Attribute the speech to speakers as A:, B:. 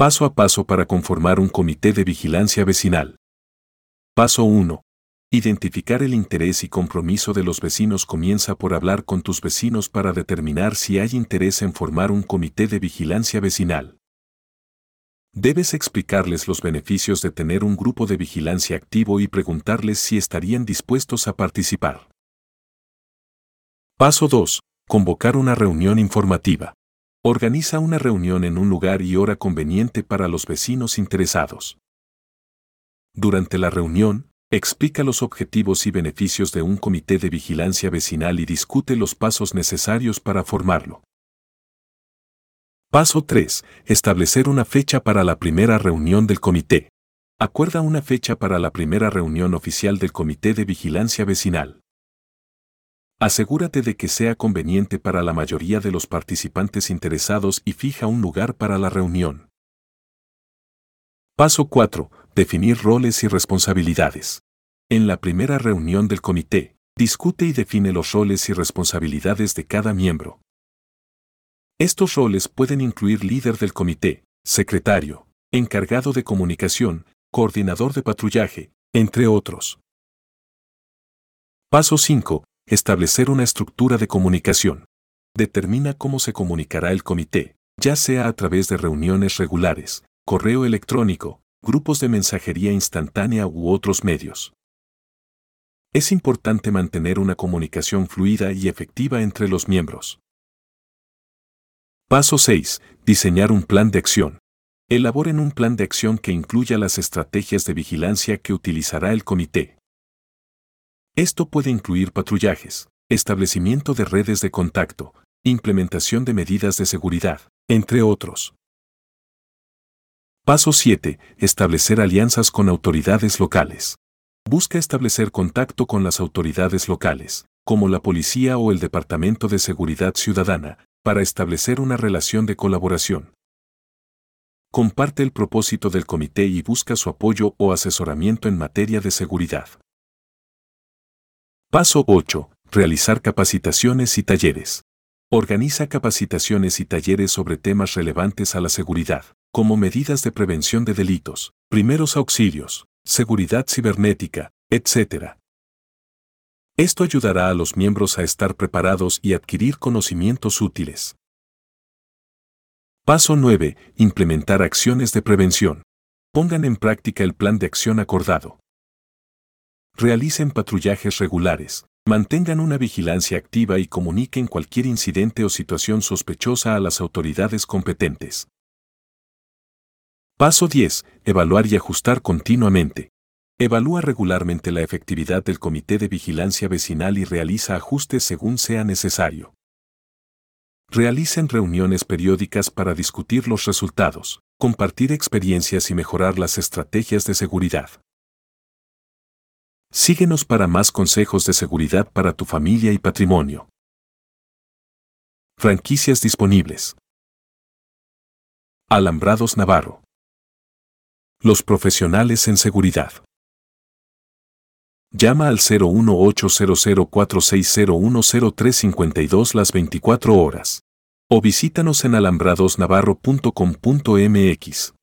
A: Paso a paso para conformar un comité de vigilancia vecinal. Paso 1. Identificar el interés y compromiso de los vecinos comienza por hablar con tus vecinos para determinar si hay interés en formar un comité de vigilancia vecinal. Debes explicarles los beneficios de tener un grupo de vigilancia activo y preguntarles si estarían dispuestos a participar. Paso 2. Convocar una reunión informativa. Organiza una reunión en un lugar y hora conveniente para los vecinos interesados. Durante la reunión, explica los objetivos y beneficios de un comité de vigilancia vecinal y discute los pasos necesarios para formarlo. Paso 3. Establecer una fecha para la primera reunión del comité. Acuerda una fecha para la primera reunión oficial del comité de vigilancia vecinal. Asegúrate de que sea conveniente para la mayoría de los participantes interesados y fija un lugar para la reunión. Paso 4. Definir roles y responsabilidades. En la primera reunión del comité, discute y define los roles y responsabilidades de cada miembro. Estos roles pueden incluir líder del comité, secretario, encargado de comunicación, coordinador de patrullaje, entre otros. Paso 5. Establecer una estructura de comunicación. Determina cómo se comunicará el comité, ya sea a través de reuniones regulares, correo electrónico, grupos de mensajería instantánea u otros medios. Es importante mantener una comunicación fluida y efectiva entre los miembros. Paso 6. Diseñar un plan de acción. Elaboren un plan de acción que incluya las estrategias de vigilancia que utilizará el comité. Esto puede incluir patrullajes, establecimiento de redes de contacto, implementación de medidas de seguridad, entre otros. Paso 7. Establecer alianzas con autoridades locales. Busca establecer contacto con las autoridades locales, como la policía o el Departamento de Seguridad Ciudadana, para establecer una relación de colaboración. Comparte el propósito del comité y busca su apoyo o asesoramiento en materia de seguridad. Paso 8. Realizar capacitaciones y talleres. Organiza capacitaciones y talleres sobre temas relevantes a la seguridad, como medidas de prevención de delitos, primeros auxilios, seguridad cibernética, etc. Esto ayudará a los miembros a estar preparados y adquirir conocimientos útiles. Paso 9. Implementar acciones de prevención. Pongan en práctica el plan de acción acordado. Realicen patrullajes regulares, mantengan una vigilancia activa y comuniquen cualquier incidente o situación sospechosa a las autoridades competentes. Paso 10. Evaluar y ajustar continuamente. Evalúa regularmente la efectividad del Comité de Vigilancia Vecinal y realiza ajustes según sea necesario. Realicen reuniones periódicas para discutir los resultados, compartir experiencias y mejorar las estrategias de seguridad. Síguenos para más consejos de seguridad para tu familia y patrimonio. Franquicias disponibles. Alambrados Navarro. Los profesionales en seguridad. Llama al 0180046010352 las 24 horas. O visítanos en alambradosnavarro.com.mx.